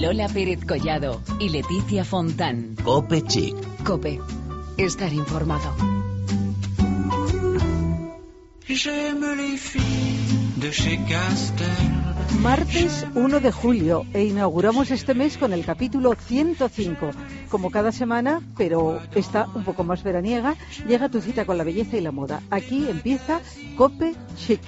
Lola Pérez Collado y Leticia Fontán. Cope Chic. Cope. Estar informado. Martes 1 de julio e inauguramos este mes con el capítulo 105. Como cada semana, pero está un poco más veraniega, llega tu cita con la belleza y la moda. Aquí empieza Cope Chic.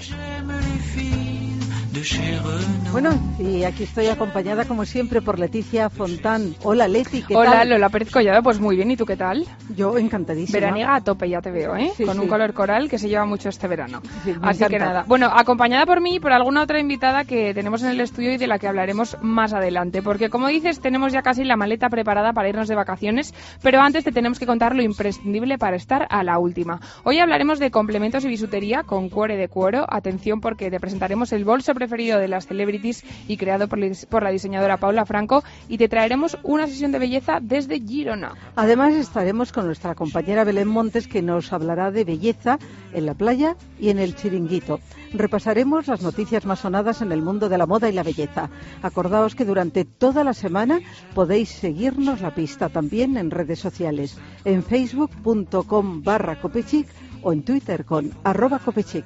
Bueno, y aquí estoy acompañada como siempre por Leticia Fontán. Hola Leti, ¿qué Hola, tal? Lola Pérez Collado, pues muy bien, ¿y tú qué tal? Yo encantadísima. Veraniega a tope, ya te veo, ¿eh? Sí, Con un color coral que se lleva mucho este verano. Sí, Así que nada. Bueno, acompañada por mí y por alguna otra invitada que tenemos en el estudio y de la que hablaremos más adelante. Porque como dices, tenemos ya casi la maleta preparada para irnos de vacaciones, pero antes te tenemos que contar lo imprescindible para estar a la última. Hoy hablaremos de complementos y bisutería con cuore de cuero. Atención porque te presentaremos el bolso preferido de las celebrities y creado por, por la diseñadora Paula Franco y te traeremos una sesión de belleza desde Girona. Además estaremos con nuestra compañera Belén Montes que nos hablará de belleza en la playa y en el chiringuito. Repasaremos las noticias más sonadas en el mundo de la moda y la belleza. Acordaos que durante toda la semana podéis seguirnos la pista también en redes sociales, en facebook.com barra copechic o en Twitter con arroba copechic.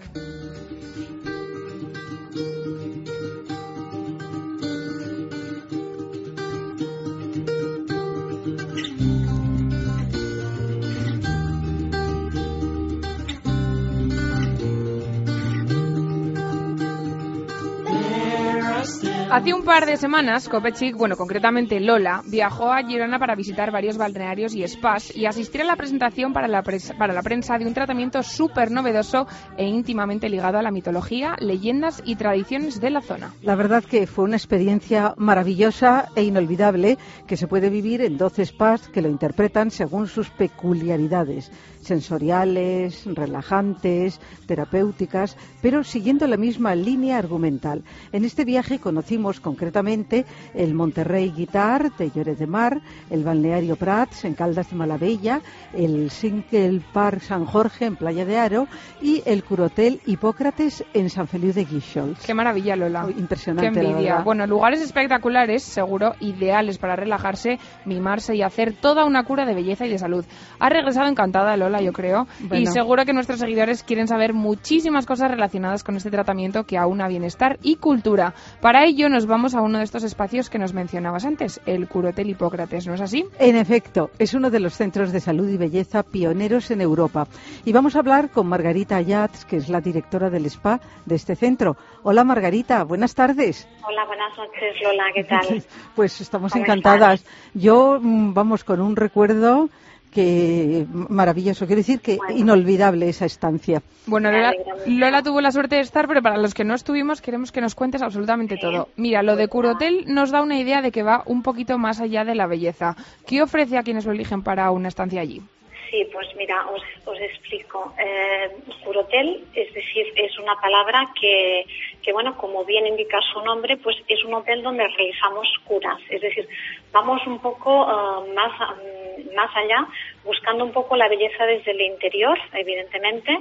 Hace un par de semanas, Copechic, bueno, concretamente Lola, viajó a Girona para visitar varios balnearios y spas y asistir a la presentación para la, pres- para la prensa de un tratamiento súper novedoso e íntimamente ligado a la mitología, leyendas y tradiciones de la zona. La verdad que fue una experiencia maravillosa e inolvidable que se puede vivir en 12 spas que lo interpretan según sus peculiaridades sensoriales, relajantes, terapéuticas, pero siguiendo la misma línea argumental. En este viaje conocimos concretamente el Monterrey Guitar de Lloret de Mar, el Balneario Prats en Caldas de Malavella, el Single Park San Jorge en Playa de Aro y el Curotel Hipócrates en San Feliu de Guíxols. Qué maravilla, Lola. Oh, impresionante, Qué la envidia. verdad. Bueno, lugares espectaculares, seguro, ideales para relajarse, mimarse y hacer toda una cura de belleza y de salud. Ha regresado encantada, Lola, yo creo. Y Bueno. seguro que nuestros seguidores quieren saber muchísimas cosas relacionadas con este tratamiento que aúna bienestar y cultura. Para ello nos vamos a uno de estos espacios que nos mencionabas antes, el Curotel Hipócrates, ¿no es así? En efecto, es uno de los centros de salud y belleza pioneros en Europa. Y vamos a hablar con Margarita Ayats, que es la directora del spa de este centro. Hola Margarita, buenas tardes. Hola, buenas noches, Lola, ¿qué tal? Pues estamos ¿Cómo encantadas. Yo, mm, vamos, con un recuerdo que maravilloso, quiero decir que Bueno. inolvidable esa estancia. Bueno, Lola. Lola tuvo la suerte de estar, pero para los que no estuvimos queremos que nos cuentes absolutamente todo. Mira, lo de Curotel nos da una idea de que va un poquito más allá de la belleza. ¿Qué ofrece a quienes lo eligen para una estancia allí? Sí, pues mira, os, os explico. Eh, curotel, es decir, es una palabra que, que, bueno, como bien indica su nombre, pues es un hotel donde realizamos curas. Es decir, vamos un poco eh, más, mm, más allá, buscando un poco la belleza desde el interior, evidentemente.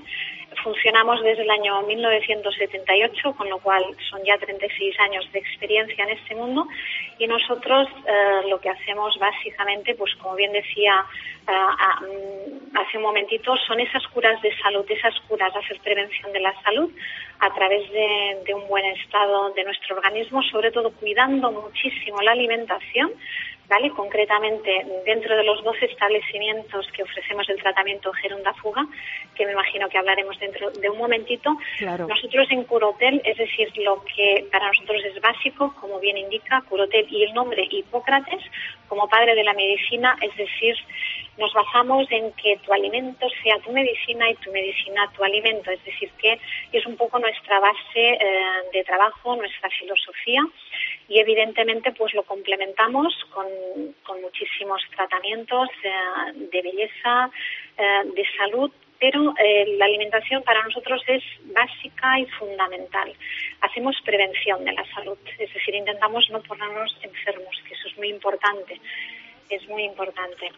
Funcionamos desde el año 1978, con lo cual son ya 36 años de experiencia en este mundo y nosotros eh, lo que hacemos básicamente, pues como bien decía eh, a- mm, hace un momentito, son esas curas de salud, esas curas hacer prevención de la salud a través de, de un buen estado de nuestro organismo, sobre todo cuidando muchísimo la alimentación, ¿vale? Concretamente, dentro de los 12 establecimientos que ofrecemos el tratamiento Gerunda Fuga, que me imagino que hablaremos dentro de un momentito, Claro. nosotros en Curotel, es decir, lo que para nosotros es básico, como bien indica Curotel y el nombre Hipócrates, como padre de la medicina, es decir, nos basamos en que tu alimento sea tu medicina y tu medicina tu alimento, es decir, que es un poco nuestra base eh, de trabajo, nuestra filosofía y evidentemente pues lo complementamos con, con muchísimos tratamientos eh, de belleza, eh, de salud, pero eh, la alimentación para nosotros es básica y fundamental. Hacemos prevención de la salud, es decir, intentamos no ponernos enfermos, que eso es muy importante, es muy importante.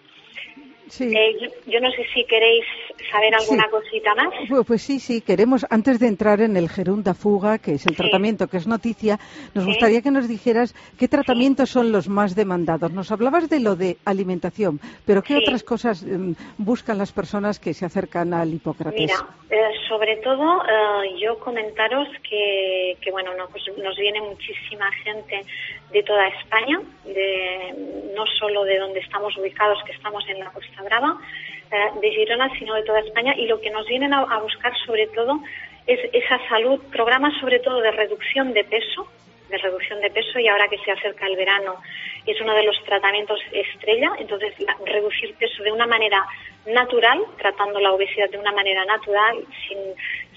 Eh, yo, no sé si queréis saber alguna cosita más. Pues, sí, sí, queremos, antes de entrar en el Gerunda Fuga, que es el tratamiento que es noticia, nos gustaría que nos dijeras qué tratamientos son los más demandados. Nos hablabas de lo de alimentación, pero ¿qué otras cosas em, buscan las personas que se acercan al Hipócrates? Mira, eh, sobre todo eh, yo comentaros que, que bueno, no, pues nos viene muchísima gente de toda España, de, no solo de donde estamos ubicados, que estamos en la Costa Brava, eh, de Girona, sino de toda España, y lo que nos vienen a, buscar sobre todo es esa salud, programas sobre todo de reducción de peso, de reducción de peso y ahora que se acerca el verano es uno de los tratamientos estrella, entonces reducir peso de una manera natural, tratando la obesidad de una manera natural, sin,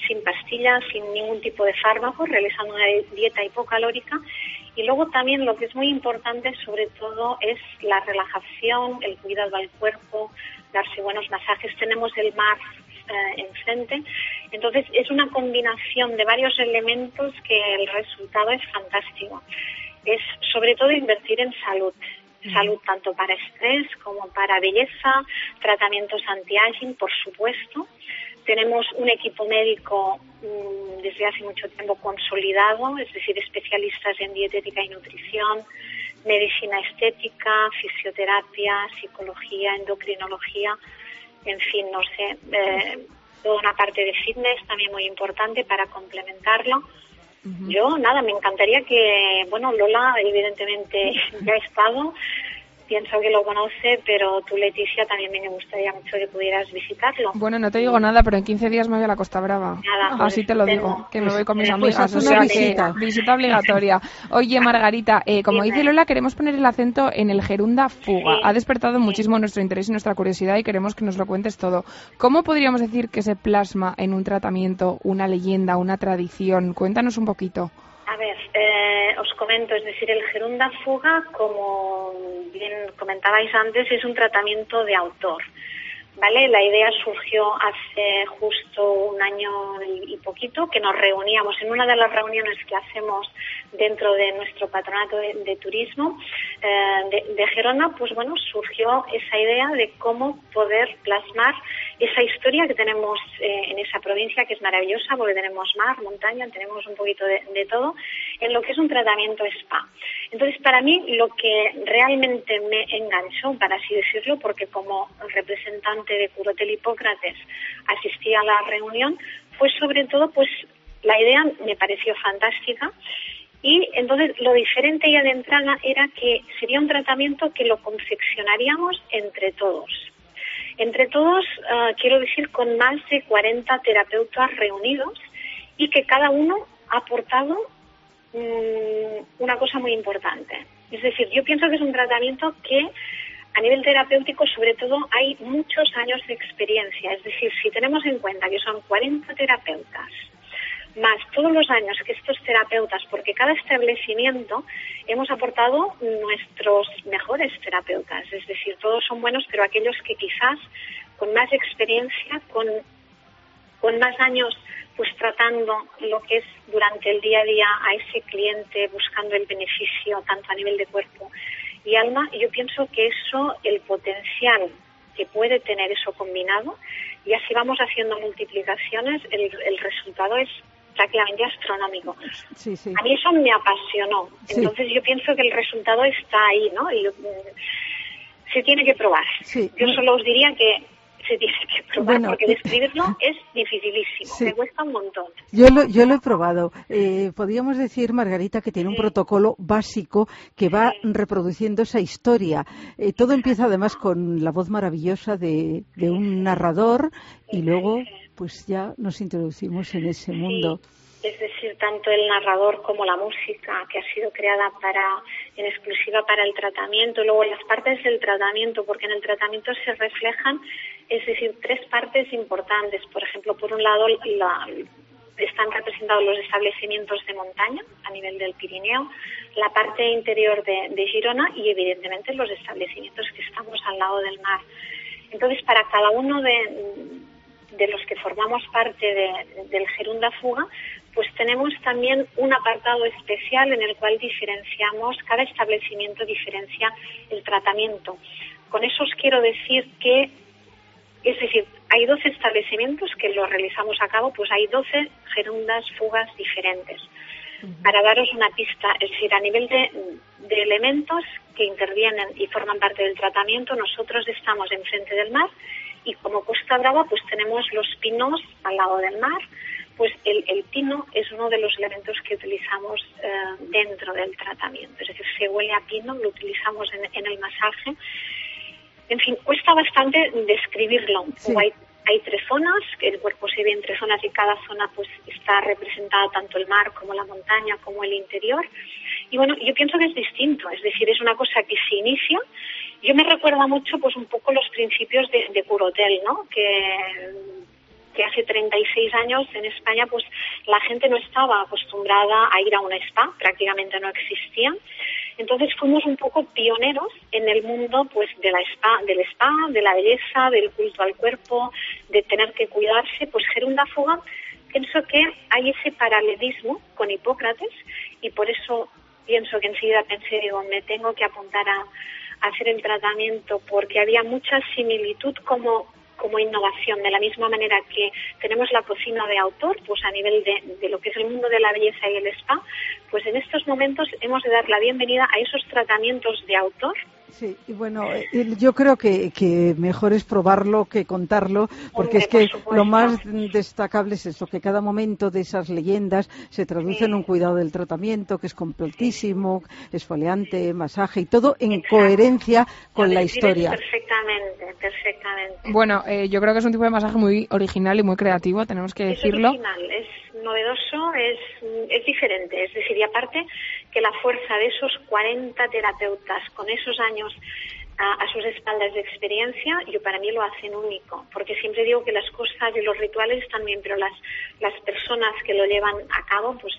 sin pastillas, sin ningún tipo de fármaco, realizando una dieta hipocalórica y luego también lo que es muy importante sobre todo es la relajación, el cuidado al cuerpo, darse buenos masajes. Tenemos el mar eh, enfrente. Entonces es una combinación de varios elementos que el resultado es fantástico. Es sobre todo invertir en salud. Salud tanto para estrés como para belleza, tratamientos anti-aging, por supuesto. Tenemos un equipo médico mm, desde hace mucho tiempo consolidado, es decir, especialistas en dietética y nutrición, medicina estética, fisioterapia, psicología, endocrinología, en fin, no sé, eh, toda una parte de fitness también muy importante para complementarlo. Yo, nada, me encantaría que, bueno, Lola evidentemente ya ha estado, pienso que lo conoce, pero tú, Leticia, también me gustaría mucho que pudieras visitarlo. Bueno, no te digo nada, pero en 15 días me voy a la Costa Brava. Nada, Así te lo digo, que me voy con mis pues amigas. o sea visita. que visita obligatoria. Oye, Margarita, eh, como dice Lola, queremos poner el acento en el Gerunda Fuga. Ha despertado muchísimo nuestro interés y nuestra curiosidad y queremos que nos lo cuentes todo. ¿Cómo podríamos decir que se plasma en un tratamiento una leyenda, una tradición? Cuéntanos un poquito. A ver, eh, os comento, es decir, el gerunda fuga, como bien comentabais antes, es un tratamiento de autor. ¿Vale? La idea surgió hace justo un año y poquito que nos reuníamos en una de las reuniones que hacemos dentro de nuestro patronato de, turismo eh, de, Gerona, pues bueno, surgió esa idea de cómo poder plasmar esa historia que tenemos eh, en esa provincia, que es maravillosa, porque tenemos mar, montaña, tenemos un poquito de, de, todo, en lo que es un tratamiento spa. Entonces, para mí, lo que realmente me enganchó, para así decirlo, porque como representante de Curotel Hipócrates asistí a la reunión, fue sobre todo, pues, la idea me pareció fantástica y entonces lo diferente ya de entrada era que sería un tratamiento que lo confeccionaríamos entre todos. Entre todos, ah, quiero decir, con más de 40 terapeutas reunidos y que cada uno ha aportado mm, una cosa muy importante. Es decir, yo pienso que es un tratamiento que a nivel terapéutico, sobre todo, hay muchos años de experiencia. Es decir, si tenemos en cuenta que son 40 terapeutas más todos los años que estos terapeutas, porque cada establecimiento hemos aportado nuestros mejores terapeutas, es decir, todos son buenos, pero aquellos que quizás con más experiencia, con, con más años pues tratando lo que es durante el día a día a ese cliente, buscando el beneficio tanto a nivel de cuerpo y alma, yo pienso que eso, el potencial que puede tener eso combinado, y así vamos haciendo multiplicaciones, el, el resultado es prácticamente astronómico. A mí eso me apasionó. Entonces yo pienso que el resultado está ahí, ¿no? Y, mm, se tiene que probar. Yo solo os diría que se tiene que probar porque describirlo es dificilísimo, me cuesta un montón. Yo lo, yo lo he probado. Eh, podríamos decir, Margarita, que tiene un protocolo básico que va reproduciendo esa historia. Eh, todo empieza además con la voz maravillosa de, de un narrador y luego pues ya nos introducimos en ese mundo. Es decir, tanto el narrador como la música que ha sido creada para en exclusiva para el tratamiento, luego las partes del tratamiento, porque en el tratamiento se reflejan, es decir, tres partes importantes. Por ejemplo, por un lado están representados los establecimientos de montaña a nivel del Pirineo, la parte interior de, de Girona y evidentemente los establecimientos que estamos al lado del mar. Entonces, para cada uno de, de los que formamos parte del Gerunda Fuga, pues tenemos también un apartado especial en el cual diferenciamos, cada establecimiento diferencia el tratamiento. con eso os quiero decir que, es decir, hay 12 establecimientos que lo realizamos a cabo, pues hay 12 gerundas, fugas diferentes. Para daros una pista, es decir, a nivel de, de elementos que intervienen y forman parte del tratamiento, nosotros estamos enfrente del mar y como Costa Brava pues tenemos los pinos al lado del mar, pues el, el pino es uno de los elementos que utilizamos eh, dentro del tratamiento, es decir, se huele a pino, lo utilizamos en, en el masaje. En fin, cuesta bastante describirlo. Sí. Hay, hay tres zonas, el cuerpo se ve en tres zonas y cada zona pues está representada tanto el mar como la montaña como el interior. Y bueno, yo pienso que es distinto, es decir, es una cosa que se inicia. Yo me recuerda mucho pues un poco los principios de, de Curotel, ¿no? Que que hace 36 años en España pues la gente no estaba acostumbrada a ir a una spa, prácticamente no existían. Entonces fuimos un poco pioneros en el mundo pues de la spa, del spa, de la belleza, del culto al cuerpo, de tener que cuidarse, pues Gerunda Fuga pienso que hay ese paralelismo con Hipócrates y por eso pienso que enseguida pensé, digo, me tengo que apuntar a hacer el tratamiento porque había mucha similitud como como innovación, de la misma manera que tenemos la cocina de autor, pues a nivel de, de, lo que es el mundo de la belleza y el spa, pues en estos momentos hemos de dar la bienvenida a esos tratamientos de autor. Sí, y bueno, eh, yo creo que, que mejor es probarlo que contarlo, porque es que por lo más destacable es eso, que cada momento de esas leyendas se traduce Sí. en un cuidado del tratamiento que es completísimo, esfoliante, masaje y todo en Exacto. coherencia con Lo la historia. Perfectamente, perfectamente. Bueno, eh, yo creo que es un tipo de masaje muy original y muy creativo, tenemos que Es decirlo. original, es novedoso, es, es diferente. Es decir, y aparte que la fuerza de esos 40 terapeutas con esos años a, sus espaldas de experiencia, yo para mí lo hacen único. Porque siempre digo que las cosas y los rituales bien, pero las, las personas que lo llevan a cabo, pues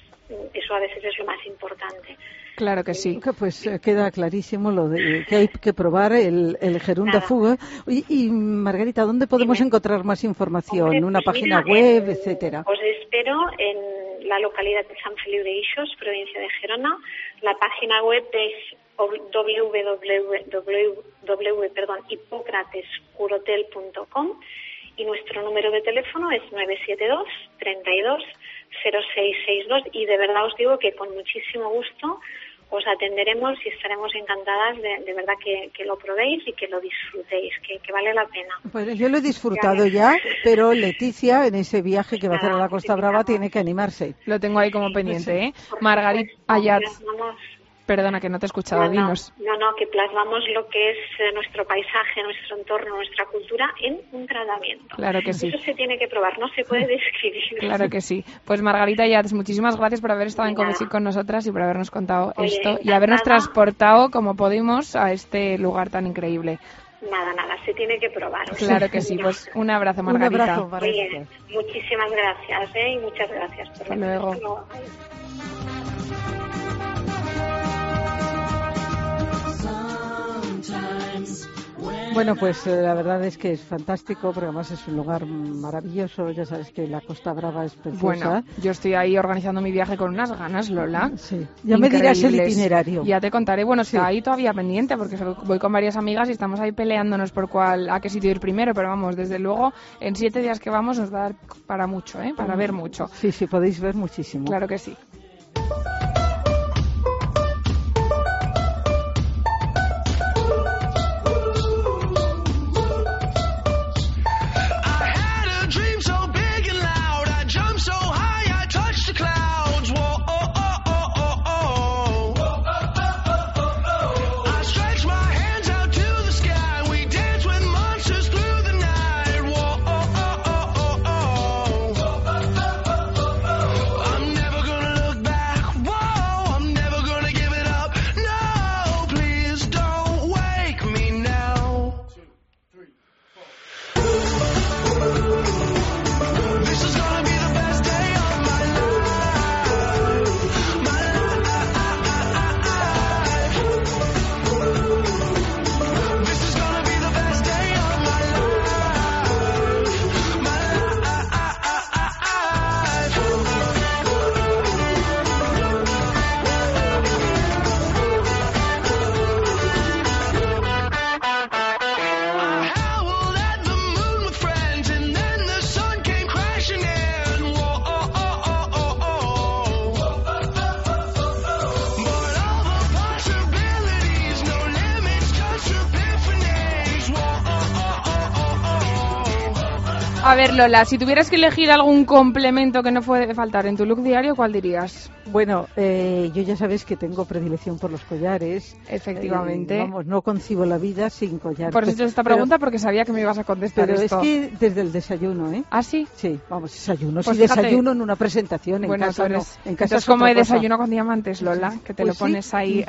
eso a veces es lo más importante. Claro que sí. Pues eh, queda clarísimo lo de que hay que probar el, el Gerunda Nada. Fuga. Y, y, Margarita, ¿dónde podemos Dime. encontrar más información? Hombre, ¿Una pues página mira, web, en- etcétera? Os espero en la localidad de San Feliu de Ixos, provincia de Gerona. La página web es www.hipocratescurotel.com y nuestro número de teléfono es 972 32 0662 y de verdad os digo que con muchísimo gusto os atenderemos y estaremos encantadas de, de verdad que, que lo probéis y que lo disfrutéis, que, que vale la pena. Pues yo lo he disfrutado ya, pero Leticia, en ese viaje que va a hacer a la Costa Brava, tiene que animarse. Lo tengo ahí como pendiente, ¿eh? Margarita supuesto, Ayat, plasmamos- perdona que no te he escuchado, no, no, dinos. no, no, que plasmamos lo que es eh, nuestro paisaje, nuestro entorno, nuestra cultura en un tratamiento. Claro que sí. Eso se tiene que probar, no se puede describir. Claro que sí. Pues Margarita Yats, muchísimas gracias por haber estado en Nada. Comic con nosotras y por habernos contado Oye, esto y habernos transportado como pudimos a este lugar tan increíble. Nada, nada, se tiene que probar. Claro que sí. Pues un abrazo, Un Margarita. abrazo, Muy Margarita. bien, muchísimas gracias, ¿eh? Y muchas gracias. por Hasta luego. Bueno, pues eh, la verdad es que es fantástico, porque además es un lugar maravilloso. Ya sabes que la Costa Brava es preciosa. Bueno, yo estoy ahí organizando mi viaje con unas ganas, Lola. Sí. Ya me dirás el itinerario. Ya te contaré. Bueno, está ahí todavía pendiente porque voy con varias amigas y estamos ahí peleándonos por cuál, a qué sitio ir primero. Pero vamos, desde luego, en siete días que vamos nos va a dar para mucho, ¿eh? Para ver mucho. Sí, sí, podéis ver muchísimo. Claro que sí. Lola, si tuvieras que elegir algún complemento que no puede faltar en tu look diario, ¿cuál dirías? Bueno, eh, yo ya sabes que tengo predilección por los collares. Efectivamente. Eh, vamos, no concibo la vida sin collares. Por eso he hecho esta Pero- pregunta, porque sabía que me ibas a contestar Pero esto. es que desde el desayuno, ¿eh? ¿Ah, sí? Sí, vamos, desayuno. Pues sí, fíjate. desayuno en una presentación, en bueno, casa tú no. En casa Entonces, es como de desayuno con diamantes, Lola, que te Pues lo sí, pones ahí.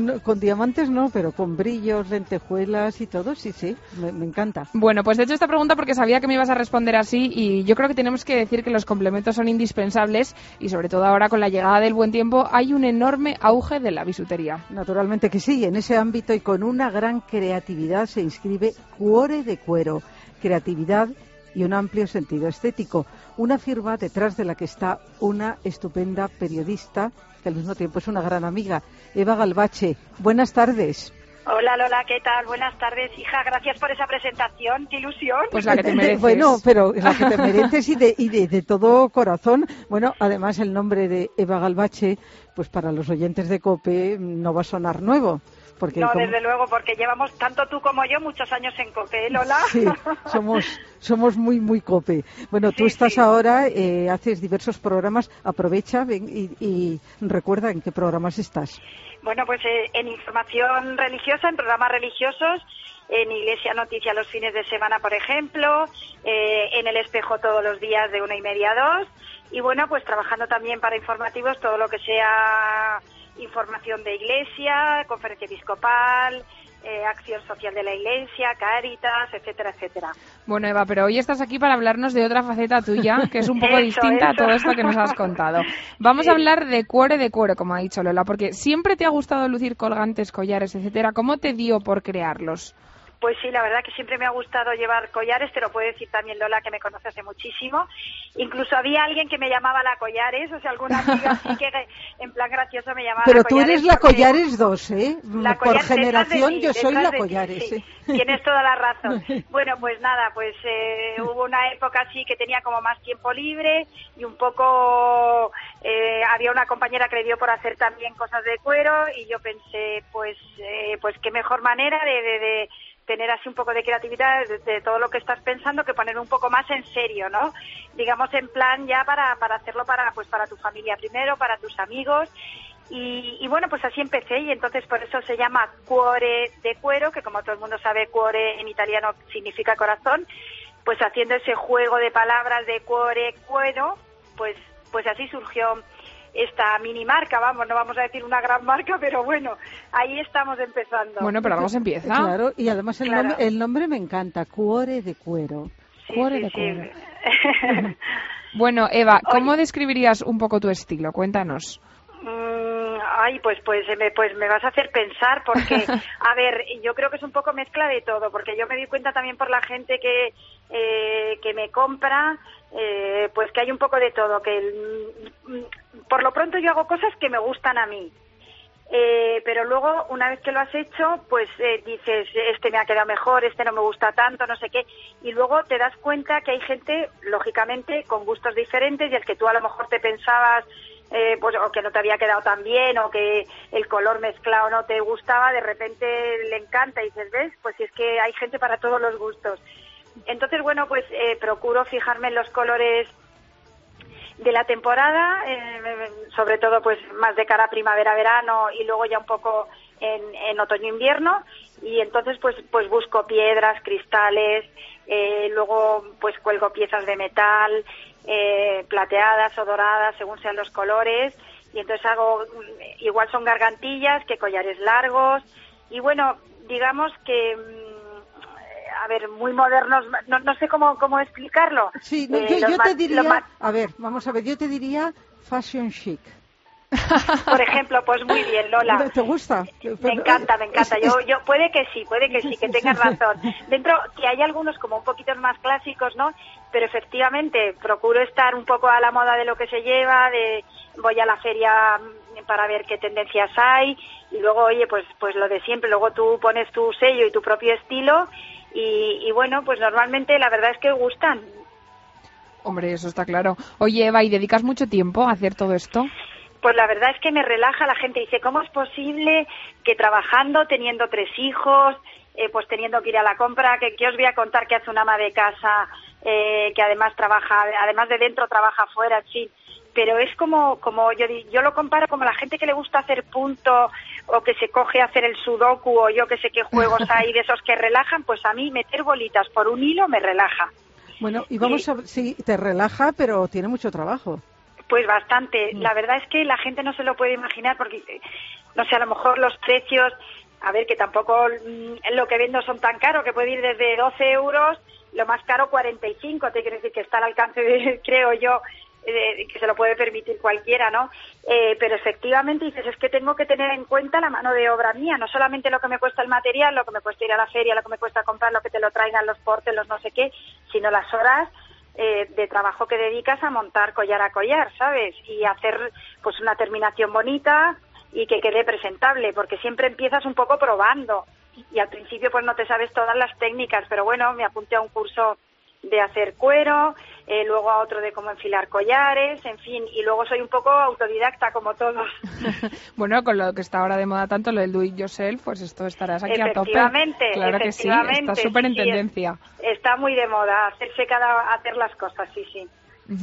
no, con diamantes no, pero con brillos, lentejuelas y todo, sí, sí, me, me encanta. Bueno, pues he hecho esta pregunta porque sabía que me ibas a responder así y yo creo que tenemos que decir que los complementos son indispensables y sobre todo ahora con la llegada del buen tiempo hay un enorme auge de la bisutería. Naturalmente que sí, en ese ámbito y con una gran creatividad se inscribe Cuore de Cuero, creatividad y un amplio sentido estético. Una firma detrás de la que está una estupenda periodista que al mismo tiempo es una gran amiga, Eva Galvache. Buenas tardes. Hola Lola, ¿qué tal? Buenas tardes, hija. Gracias por esa presentación. ¡Qué ilusión! Pues la que te mereces. Bueno, pero la que te mereces y, de, y de, de todo corazón. Bueno, además el nombre de Eva Galvache, pues para los oyentes de COPE no va a sonar nuevo. Porque no, como- desde luego, porque llevamos tanto tú como yo muchos años en COPE, ¿eh, Lola. Sí, somos, somos muy, muy cope. Bueno, tú Sí, estás sí. ahora, eh, haces diversos programas, aprovecha ven, y, y recuerda en qué programas estás. Bueno, pues eh, en información religiosa, en programas religiosos, en Iglesia Noticia los fines de semana, por ejemplo, eh, en El Espejo todos los días de una y media a dos, y bueno, pues trabajando también para informativos todo lo que sea información de Iglesia, conferencia episcopal, eh, acción social de la Iglesia, Cáritas, etcétera, etcétera. Bueno, Eva, pero hoy estás aquí para hablarnos de otra faceta tuya, que es un poco Eso, distinta a todo esto que nos has contado. Vamos a hablar de cuore de cuero, como ha dicho Lola, porque siempre te ha gustado lucir colgantes, collares, etcétera. ¿Cómo te dio por crearlos? Pues sí, la verdad que siempre me ha gustado llevar collares, te lo puede decir también Lola, que me conoce hace muchísimo. Incluso había alguien que me llamaba la collares, o sea, alguna amiga así que en plan gracioso me llamaba Pero la tú collares eres la Collares 2, ¿eh? La Por generación yo soy la ti, Collares. sí. ¿eh? Tienes toda la razón. Bueno, pues nada, pues eh, hubo una época así que tenía como más tiempo libre y un poco eh, había una compañera que le dio por hacer también cosas de cuero y yo pensé, pues, eh, pues qué mejor manera de, de- de tener así un poco de creatividad de, todo lo que estás pensando que poner un poco más en serio, ¿no? Digamos en plan ya para, para hacerlo para pues para tu familia primero, para tus amigos y, y bueno, pues así empecé y entonces por eso se llama cuore de cuero, que como todo el mundo sabe, cuore en italiano significa corazón, pues haciendo ese juego de palabras de cuore, cuero, pues, pues así surgió esta mini marca, vamos, no vamos a decir una gran marca, pero bueno, ahí estamos empezando. Bueno, pero se empieza. Claro, y además el, Claro. nombre, el nombre me encanta, Cuore de Cuero. Sí, cuore sí, de sí. cuero. Bueno, Eva, ¿cómo describirías un poco tu estilo? Cuéntanos. Mm, Ay, pues pues me, pues me vas a hacer pensar porque, a ver, yo creo que es un poco mezcla de todo, porque yo me di cuenta también por la gente que, eh, que me compra, eh, pues que hay un poco de todo, que el- mm, por lo pronto yo hago cosas que me gustan a mí. Eh, pero luego, una vez que lo has hecho, pues eh, dices, este me ha quedado mejor, este no me gusta tanto, no sé qué. Y luego te das cuenta que hay gente, lógicamente, con gustos diferentes y el que tú a lo mejor te pensabas, eh, pues, o que no te había quedado tan bien, o que el color mezclado no te gustaba, de repente le encanta y dices, ¿ves? Pues es que hay gente para todos los gustos. Entonces, bueno, pues eh, procuro fijarme en los colores de la temporada, eh, sobre todo pues más de cara primavera-verano y luego ya un poco en, en otoño-invierno y entonces pues pues busco piedras, cristales, eh, luego pues cuelgo piezas de metal, eh, plateadas o doradas según sean los colores. Y entonces hago igual son gargantillas que collares largos. Y bueno digamos que mm, a ver muy modernos no, no sé cómo cómo explicarlo Sí, no, Eh, yo, te diría, a ver, vamos a ver, yo te diría fashion chic. Por ejemplo, pues muy bien, Lola. ¿Te gusta? Me encanta, me encanta. Yo, yo puede que sí, puede que sí, que tengas razón. Dentro que hay algunos como un poquito más clásicos, ¿no? Pero efectivamente procuro estar un poco a la moda de lo que se lleva, de voy a la feria mm, para ver qué tendencias hay y luego, oye, pues pues lo de siempre. Luego tú pones tu sello y tu propio estilo y, y bueno, pues normalmente la verdad es que gustan. Hombre, eso está claro. Oye, Eva, ¿y dedicas mucho tiempo a hacer todo esto? Pues la verdad es que me relaja la gente. Dice, ¿cómo es posible que trabajando, teniendo tres hijos, eh, pues teniendo que ir a la compra, que, que os voy a contar que hace una ama de casa eh, que además trabaja, además de dentro trabaja afuera, en fin. Pero es como, como yo, yo lo comparo como la gente que le gusta hacer punto o que se coge a hacer el sudoku o yo que sé qué juegos hay de esos que relajan, pues a mí meter bolitas por un hilo me relaja. Bueno, y vamos a sí, te relaja, pero tiene mucho trabajo. Pues bastante. La verdad es que la gente no se lo puede imaginar porque, eh, no sé, a lo mejor los precios, a ver, que tampoco mm, lo que vendo son tan caros, que puede ir desde 12 euros, lo más caro 45, te quiero decir que está al alcance de, creo yo, eh, que se lo puede permitir cualquiera, ¿no? Eh, pero efectivamente dices, es que tengo que tener en cuenta la mano de obra mía, no solamente lo que me cuesta el material, lo que me cuesta ir a la feria, lo que me cuesta comprar, lo que te lo traigan los portes, los no sé qué, sino las horas eh, de trabajo que dedicas a montar collar a collar, ¿sabes? Y hacer pues una terminación bonita y que quede presentable, porque siempre empiezas un poco probando y al principio pues no te sabes todas las técnicas, pero bueno, me apunté a un curso de hacer cuero, eh, luego a otro de cómo enfilar collares, en fin, y luego soy un poco autodidacta como todos. Bueno, con lo que está ahora de moda tanto, lo del do it yourself, pues esto estarás aquí a tope. Efectivamente, Claro que sí, está súper en sí, tendencia. Está muy de moda hacerse cada hacer las cosas, sí, sí.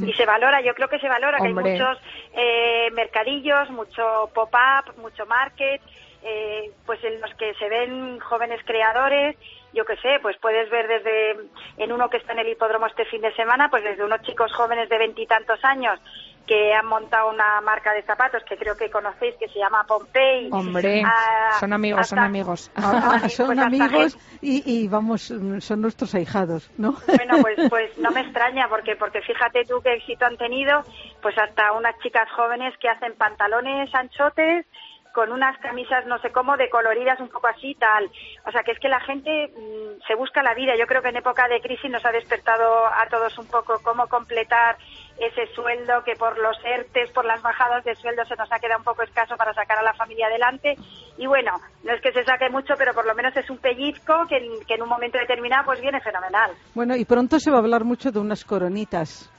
Y se valora, yo creo que se valora, que hay muchos eh, mercadillos, mucho pop-up, mucho market, eh, pues en los que se ven jóvenes creadores, yo qué sé, pues puedes ver desde, en uno que está en el hipódromo este fin de semana, pues desde unos chicos jóvenes de veintitantos años que han montado una marca de zapatos que creo que conocéis, que se llama Pompey. Hombre, a- son amigos, son amigos. Ah, Pues son hasta amigos y, y vamos, son nuestros ahijados, ¿no? Bueno, pues, pues no me extraña, porque, porque fíjate tú qué éxito han tenido, pues hasta unas chicas jóvenes que hacen pantalones anchotes con unas camisas no sé cómo, de coloridas un poco así, tal. O sea, que es que la gente mm, se busca la vida. Yo creo que en época de crisis nos ha despertado a todos un poco cómo completar ese sueldo que por los ERTES, por las bajadas de sueldo se nos ha quedado un poco escaso para sacar a la familia adelante. Y bueno, no es que se saque mucho, pero por lo menos es un pellizco que en, que en un momento determinado pues viene fenomenal. Bueno, y pronto se va a hablar mucho de unas coronitas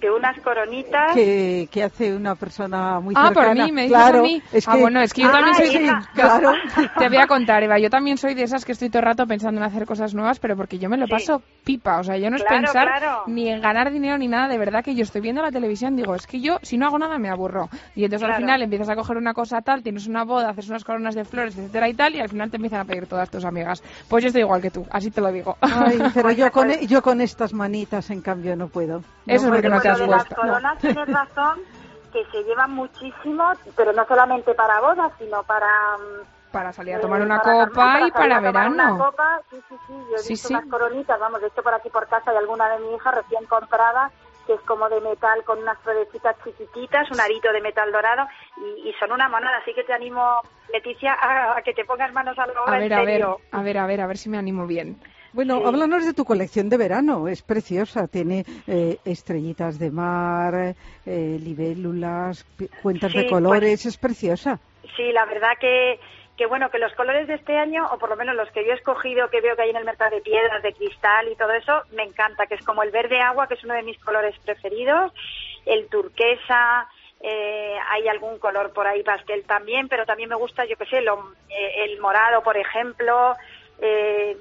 De unas coronitas. que, que hace una persona muy Ah, cercana. por mí, me dices claro, a mí. Es ah, que, bueno, es que yo Ah, también soy... sí, claro. Te voy a contar, Eva, yo también soy de esas que estoy todo el rato pensando en hacer cosas nuevas, pero porque yo me lo Sí. paso pipa, o sea, yo no es pensar claro. ni en ganar dinero ni nada, de verdad que yo estoy viendo la televisión, digo, es que yo si no hago nada me aburro. Y entonces al final empiezas a coger una cosa tal, tienes una boda, haces unas coronas de flores, etcétera y tal, y al final te empiezan a pedir todas tus amigas. Pues yo estoy igual que tú, así te lo digo. Ay, pero Pues yo con, puedes. yo con estas manitas, en cambio, no puedo. Eso es puedo. porque no te Lo de las coronas tienes razón, que se llevan muchísimo, pero no solamente para bodas, sino para... mm, Para salir a eh, tomar una para copa y para verano. Una copa, sí, sí, sí, yo he Sí, visto sí. unas coronitas, vamos, de hecho por aquí por casa hay alguna de mi hija recién comprada, que es como de metal con unas florecitas chiquititas, un arito de metal dorado, y, y son una monada, así que te animo, Leticia, a, a que te pongas manos a la obra A ver, en a ver, serio. a ver, a ver, a ver si me animo bien. Bueno, Sí. háblanos de tu colección de verano. Es preciosa. Tiene eh, estrellitas de mar, eh, libélulas, cuentas Sí, de pues- colores. Es preciosa. Sí, la verdad que, que bueno, que los colores de este año, o por lo menos los que yo he escogido, que veo que hay en el mercado de piedras, de cristal y todo eso, me encanta, que es como el verde agua, que es uno de mis colores preferidos, el turquesa, eh, hay algún color por ahí pastel también, pero también me gusta, yo qué sé, lo- eh, el morado, por ejemplo, eh,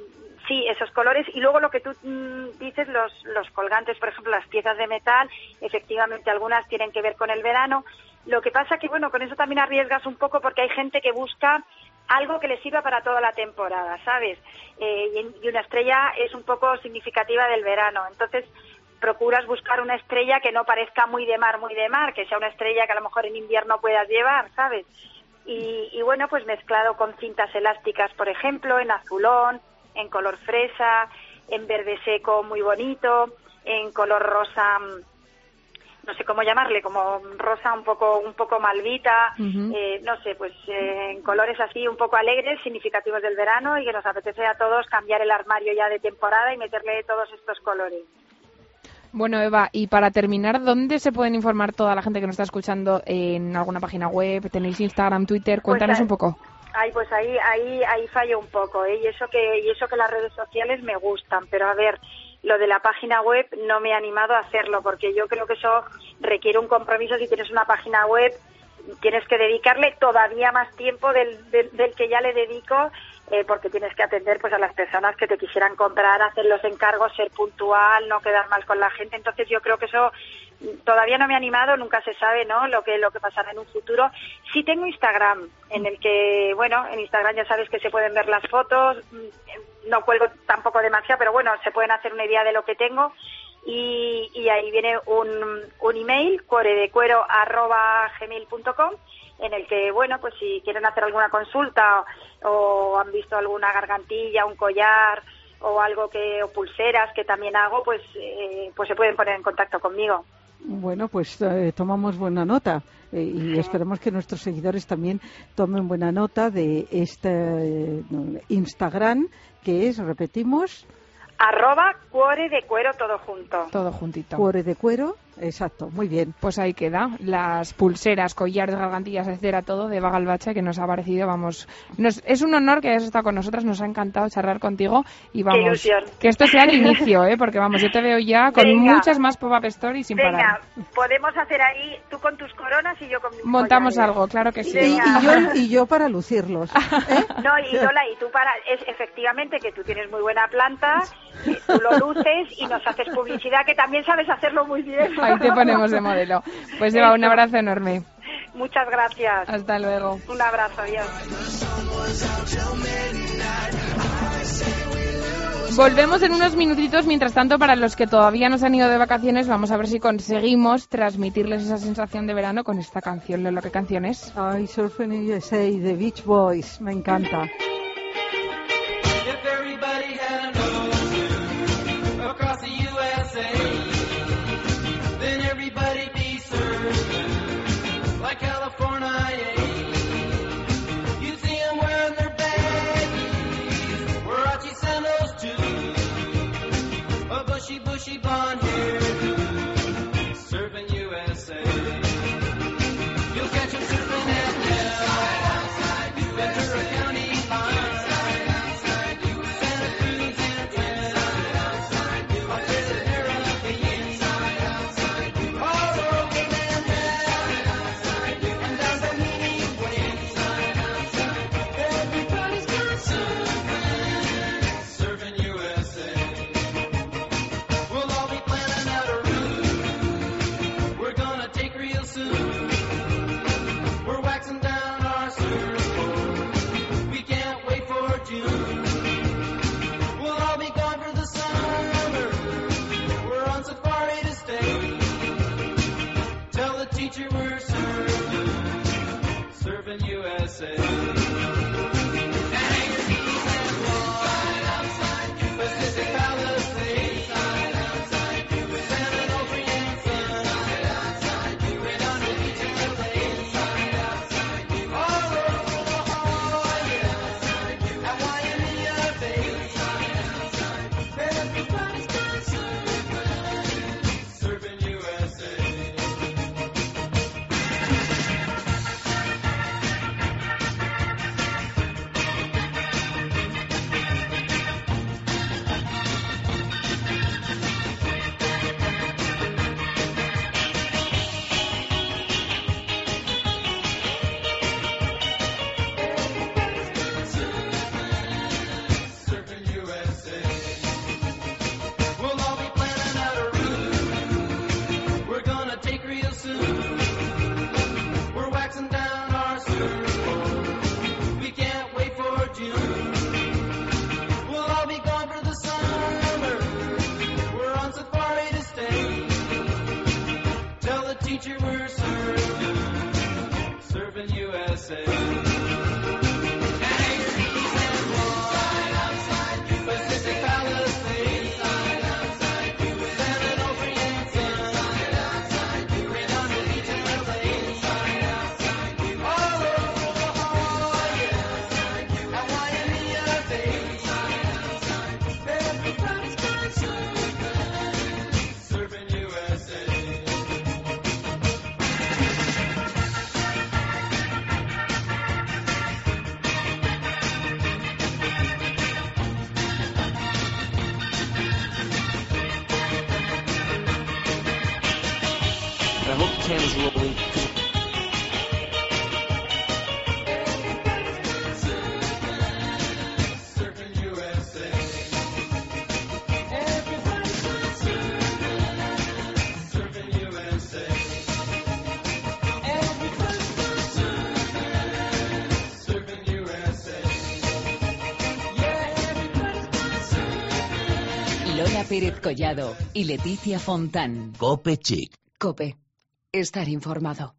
sí, esos colores. Y luego lo que tú mm, dices, los, los colgantes, por ejemplo, las piezas de metal, efectivamente algunas tienen que ver con el verano. Lo que pasa que, bueno, con eso también arriesgas un poco porque hay gente que busca algo que le sirva para toda la temporada, ¿sabes? Eh, y, y una estrella es un poco significativa del verano. Entonces, procuras buscar una estrella que no parezca muy de mar, muy de mar, que sea una estrella que a lo mejor en invierno puedas llevar, ¿sabes? Y, y bueno, pues mezclado con cintas elásticas, por ejemplo, en azulón, en color fresa, en verde seco muy bonito, en color rosa, mm, no sé cómo llamarle, como rosa un poco un poco malvita, eh, no sé, pues eh, en colores así un poco alegres, significativos del verano y que nos apetece a todos cambiar el armario ya de temporada y meterle todos estos colores. Bueno, Eva, y para terminar, ¿dónde se pueden informar toda la gente que nos está escuchando en alguna página web? ¿Tenéis Instagram, Twitter? Cuéntanos Pues, un poco. Ay, pues ahí, ahí, ahí fallo un poco, ¿eh? Y eso que, y eso que las redes sociales me gustan, pero a ver, lo de la página web no me he animado a hacerlo, porque yo creo que eso requiere un compromiso si tienes una página web, tienes que dedicarle todavía más tiempo del, del, del que ya le dedico eh, porque tienes que atender pues a las personas que te quisieran comprar, hacer los encargos, ser puntual, no quedar mal con la gente. Entonces yo creo que eso todavía no me ha animado, nunca se sabe, ¿no? Lo que lo que pasará en un futuro. Sí tengo Instagram, en el que, bueno, en Instagram ya sabes que se pueden ver las fotos, mm, no cuelgo tampoco demasiado, pero bueno, se pueden hacer una idea de lo que tengo. Y, y ahí viene un, un email, cuoredecuero.gmail.com en el que, bueno, pues si quieren hacer alguna consulta o, o han visto alguna gargantilla, un collar o algo que, o pulseras que también hago, pues, eh, pues se pueden poner en contacto conmigo. Bueno, pues eh, tomamos buena nota eh, y esperemos que nuestros seguidores también tomen buena nota de este eh, Instagram que es, repetimos, Arroba cuore de cuero todo junto. Todo juntito. cuore de cuero. Exacto, muy bien. Pues ahí queda, las pulseras, collares, gargantillas, etcétera, todo de Bagalbache que nos ha parecido, vamos, nos, es un honor que hayas estado con nosotras, nos ha encantado charlar contigo y vamos, ilusión. que esto sea el inicio, ¿eh? porque vamos, yo te veo ya con Venga. muchas más pop-up stories sin Venga, parar. podemos hacer ahí tú con tus coronas y yo con mis Montamos collares. algo, claro que sí. Y, yo, y yo para lucirlos. ¿eh? No, y Lola, y tú para, es efectivamente que tú tienes muy buena planta, tú lo luces y nos haces publicidad, que también sabes hacerlo muy bien. Ahí te ponemos de modelo. Pues Eva, un abrazo enorme. Muchas gracias. Hasta luego. Un abrazo, adiós. Volvemos en unos minutitos. Mientras tanto, para los que todavía no se han ido de vacaciones, vamos a ver si conseguimos transmitirles esa sensación de verano con esta canción. Lola, ¿qué canción es? Ay, Surfing USA de Beach Boys, me encanta. Pérez Collado y Leticia Fontán. Cope Chic. Cope. Estar informado.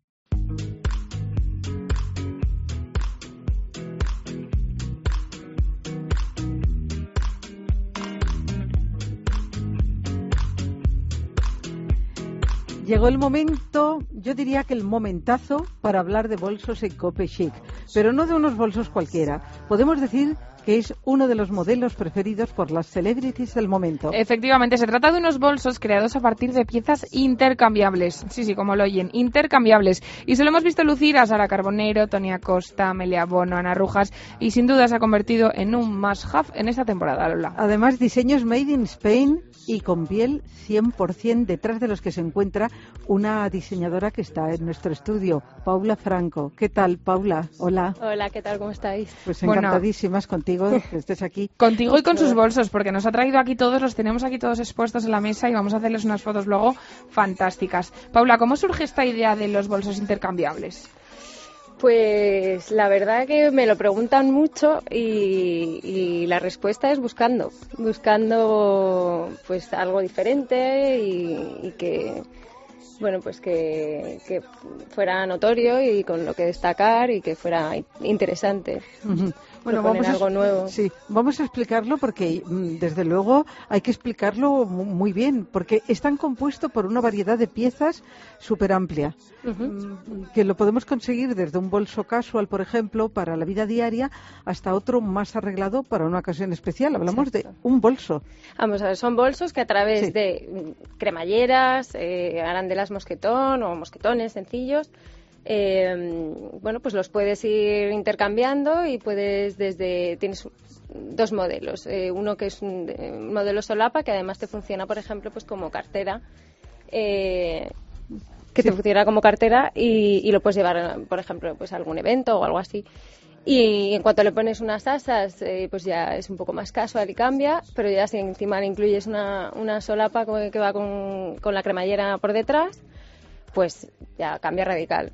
Llegó el momento, yo diría que el momentazo para hablar de bolsos en Cope Chic, pero no de unos bolsos cualquiera. Podemos decir que es uno de los modelos preferidos por las celebrities del momento. Efectivamente, se trata de unos bolsos creados a partir de piezas intercambiables. Sí, sí, como lo oyen, intercambiables. Y se lo hemos visto lucir a Sara Carbonero, Tony Acosta, Amelia Bono, Ana Rujas y sin duda se ha convertido en un must-have en esta temporada, Lola. Además, diseños made in Spain y con piel 100% detrás de los que se encuentra una diseñadora que está en nuestro estudio, Paula Franco. ¿Qué tal, Paula? Hola. Hola, ¿qué tal? ¿Cómo estáis? Pues Bueno. encantadísimas contigo que estés aquí. Contigo y con sus bolsos, porque nos ha traído aquí todos, los tenemos aquí todos expuestos en la mesa y vamos a hacerles unas fotos luego fantásticas. Paula, ¿cómo surge esta idea de los bolsos intercambiables? Pues la verdad que me lo preguntan mucho y, y la respuesta es buscando, buscando pues algo diferente y, y que bueno pues que, que fuera notorio y con lo que destacar y que fuera interesante. Bueno, vamos a, algo nuevo. Sí, vamos a explicarlo porque, mm, desde luego, hay que explicarlo mu- muy bien, porque están compuestos por una variedad de piezas súper amplia, mm, que lo podemos conseguir desde un bolso casual, por ejemplo, para la vida diaria, hasta otro más arreglado para una ocasión especial. Hablamos de un bolso. Vamos a ver, son bolsos que a través Sí. de mm, cremalleras, eh, arandelas mosquetón o mosquetones sencillos, eh, bueno, pues los puedes ir intercambiando y puedes desde tienes dos modelos, eh, uno que es un, un modelo solapa que además te funciona, por ejemplo, pues como cartera. eh, que te funciona como cartera y, y lo puedes llevar, por ejemplo, pues a algún evento o algo así. Y en cuanto le pones unas asas, eh, pues ya es un poco más casual y cambia, pero ya si encima le incluyes una, una solapa que va con, con la cremallera por detrás, pues ya cambia radical.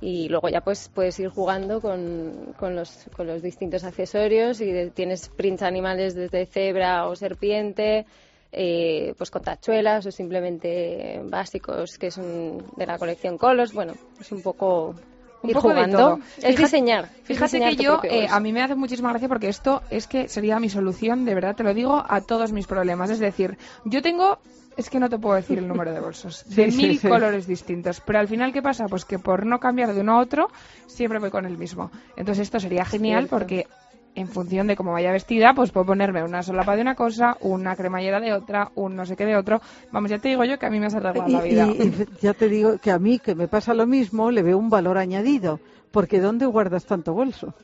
Y luego ya pues puedes ir jugando con, con, los, con los distintos accesorios y de- tienes prints animales desde cebra o serpiente, eh, pues con tachuelas o simplemente básicos que son de la colección Colos. Bueno, es un poco Un ir poco de jugando. todo. Es Fíjate- diseñar. es Fíjate diseñar que yo, eh, a mí me hace muchísima gracia porque esto es que sería mi solución, de verdad, te lo digo, a todos mis problemas. Es decir, yo tengo, es que no te puedo decir el número de bolsos, de Sí, mil sí. colores distintos, pero al final, ¿qué pasa? Pues que por no cambiar de uno a otro, siempre voy con el mismo. Entonces esto sería genial porque en función de cómo vaya vestida, pues puedo ponerme una solapa de una cosa, una cremallera de otra, un no sé qué de otro. Vamos, ya te digo yo que a mí me has arreglado Y, la vida. y- y ya te digo que a mí, que me pasa lo mismo, le veo un valor añadido. Porque ¿dónde guardas tanto bolso?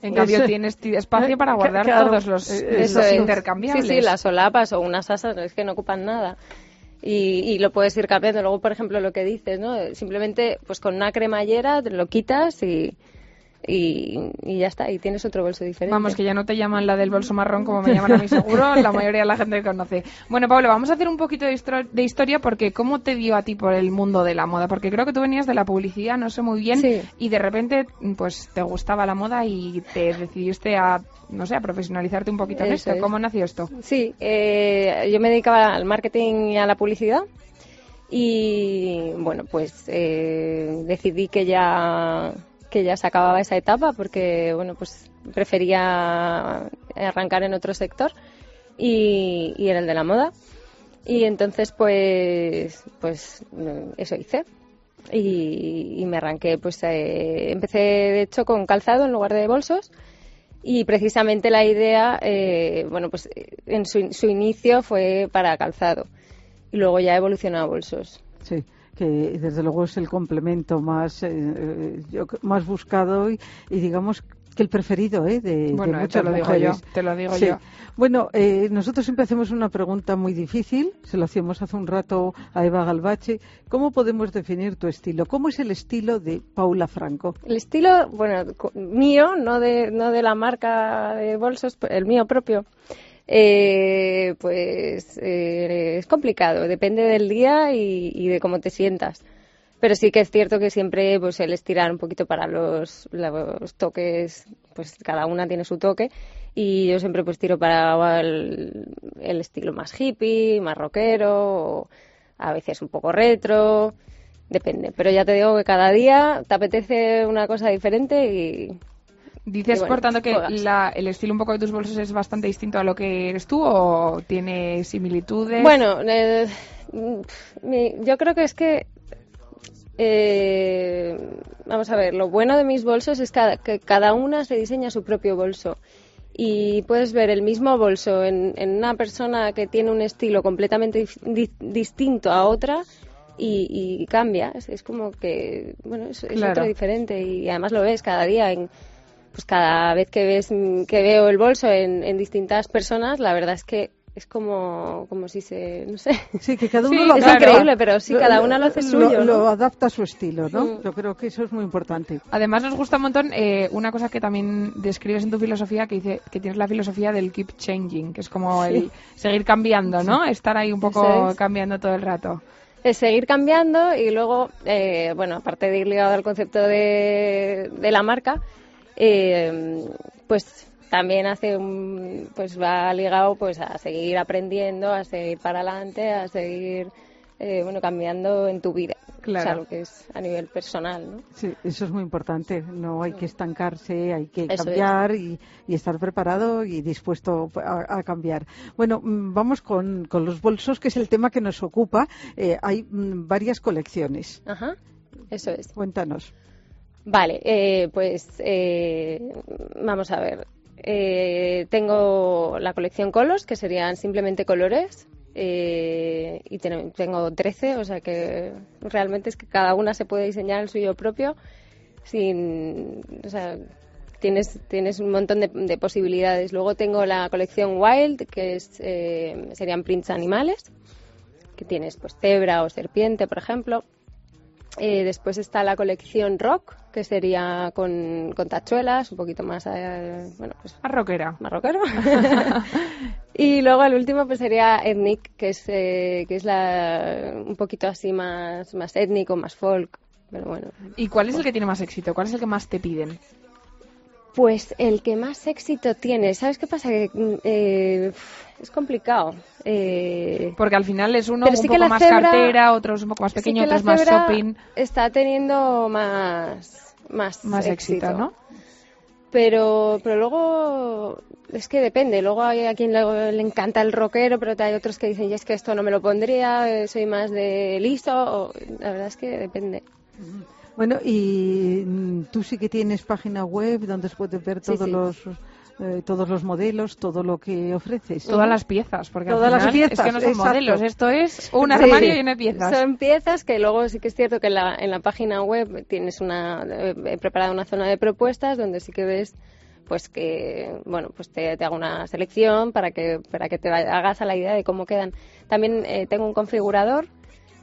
En cambio, Eso- tienes ti- espacio para Eh, guardar claro, todos los, eh, Eso los es. intercambiables. Sí, sí, las solapas o unas asas es que no ocupan nada. Y, y lo puedes ir cambiando. Luego, por ejemplo, lo que dices, ¿no? Simplemente, pues con una cremallera te lo quitas y, y, y ya está. Y tienes otro bolso diferente. Vamos, que ya no te llaman la del bolso marrón como me llaman a mí seguro, la mayoría de la gente que conoce. Bueno, Pablo, vamos a hacer un poquito de, historia porque ¿cómo te dio a ti por el mundo de la moda? Porque creo que tú venías de la publicidad, no sé muy bien, Sí. y de repente pues te gustaba la moda y te decidiste a, no sé, a profesionalizarte un poquito en Eso esto. es. ¿Cómo nació esto? Sí, eh, yo me dedicaba al marketing y a la publicidad. Y bueno, pues eh, decidí que ya que ya se acababa esa etapa porque bueno pues prefería arrancar en otro sector y, y era el de la moda. Y entonces pues pues mm, eso hice. Y, y me arranqué pues eh, empecé de hecho con calzado en lugar de bolsos. Y precisamente la idea, eh, bueno, pues en su, su inicio fue para calzado. Y luego ya evolucionó a bolsos. Sí, que desde luego es el complemento más, eh, eh, yo- más buscado y, y digamos que el preferido ¿eh? de, de Bueno, muchas te lo digo yo, te lo digo Sí. yo. Bueno, eh, nosotros siempre hacemos una pregunta muy difícil, se lo hacíamos hace un rato a Eva Galvache. ¿Cómo podemos definir tu estilo? ¿Cómo es el estilo de Paula Franco? El estilo, bueno, mío, no de, no de la marca de bolsos, el mío propio, eh, pues eh, es complicado, depende del día y, de cómo te sientas. Pero sí que es cierto que siempre pues el estirar un poquito para los, toques, pues cada una tiene su toque Y yo siempre pues tiro para el, el estilo más hippie, más rockero, o a veces un poco retro, depende. Pero ya te digo que cada día te apetece una cosa diferente y Dices, bueno, por tanto, que la- el estilo un poco de tus bolsos es bastante distinto a lo que eres tú o tiene similitudes. Bueno, eh, mm, mi- yo creo que es que. eh, vamos a ver, lo bueno de mis bolsos es que cada una se diseña su propio bolso. Y puedes ver el mismo bolso en, en una persona que tiene un estilo completamente di- distinto a otra y, y cambia. Es, es como que, bueno, es, es Claro. otro diferente y además lo ves cada día en. Pues cada vez que ves que veo el bolso en, en distintas personas, la verdad es que es como, como si se, no sé. Sí, que cada Sí, uno lo es adapta. increíble, pero sí, cada una lo hace suyo, Lo, ¿no? adapta a su estilo, ¿no? Mm. Yo creo que eso es muy importante. Además nos gusta un montón eh, una cosa que también describes en tu filosofía que dice que tienes la filosofía del keep changing, que es como el seguir cambiando, ¿no? Estar ahí un poco es. cambiando todo el rato. es seguir cambiando y luego, eh, bueno, aparte de ir ligado al concepto de, de la marca, eh, pues también hace un, pues va ligado pues a seguir aprendiendo, a seguir para adelante, a seguir eh, bueno cambiando en tu vida, Claro. o sea, lo que es a nivel personal, ¿no? Sí, eso es muy importante. No hay que estancarse, hay que Eso cambiar y, y estar preparado y dispuesto a, a cambiar. Bueno, mm, vamos con, con los bolsos, que es el tema que nos ocupa. Eh, hay mm, varias colecciones. Ajá, eso es. Cuéntanos. Vale, eh, pues eh, vamos a ver. Eh, tengo la colección Colos, que serían simplemente colores. eh, y ten- tengo 13, o sea que realmente es que cada una se puede diseñar el suyo propio. Sin, o sea, tienes, tienes un montón de, de posibilidades. Luego tengo la colección Wild, que es, eh, serían prints animales, que tienes pues cebra o serpiente, por ejemplo. Eh, después está la colección Rock, que sería con, con tachuelas, un poquito más, eh, bueno, pues Más rockera. más rockero. y luego el último pues sería Ethnic, que es, eh, que es la, un poquito así más, más étnico, más folk. Pero bueno, ¿Y cuál es el que tiene más éxito? ¿Cuál es el que más te piden? Pues el que más éxito tiene, ¿sabes qué pasa? Que mm, eh, es complicado. Eh, Porque al final es uno un sí poco más cebra- cartera, otro es un poco más sí pequeño, otro es más shopping. Está teniendo más, más, Más éxito, ¿no? Pero, pero luego es que depende. Luego hay a quien le, le encanta el rockero, pero hay otros que dicen, ya es que esto no me lo pondría, eh, soy más de liso. o- la verdad es que depende. Bueno, y mm, tú sí que tienes página web donde se puede ver Sí, todos sí. los eh, todos los modelos, todo lo que ofreces. Todas las piezas, porque Todas al las piezas, es que no son exacto. modelos, esto es un Sí. armario lleno de piezas. Son piezas que luego sí que es cierto que en la, en la página web tienes una, eh, he preparado una zona de propuestas donde sí que ves pues que bueno pues te, te hago una selección para que para que te hagas a la idea de cómo quedan también eh, tengo un configurador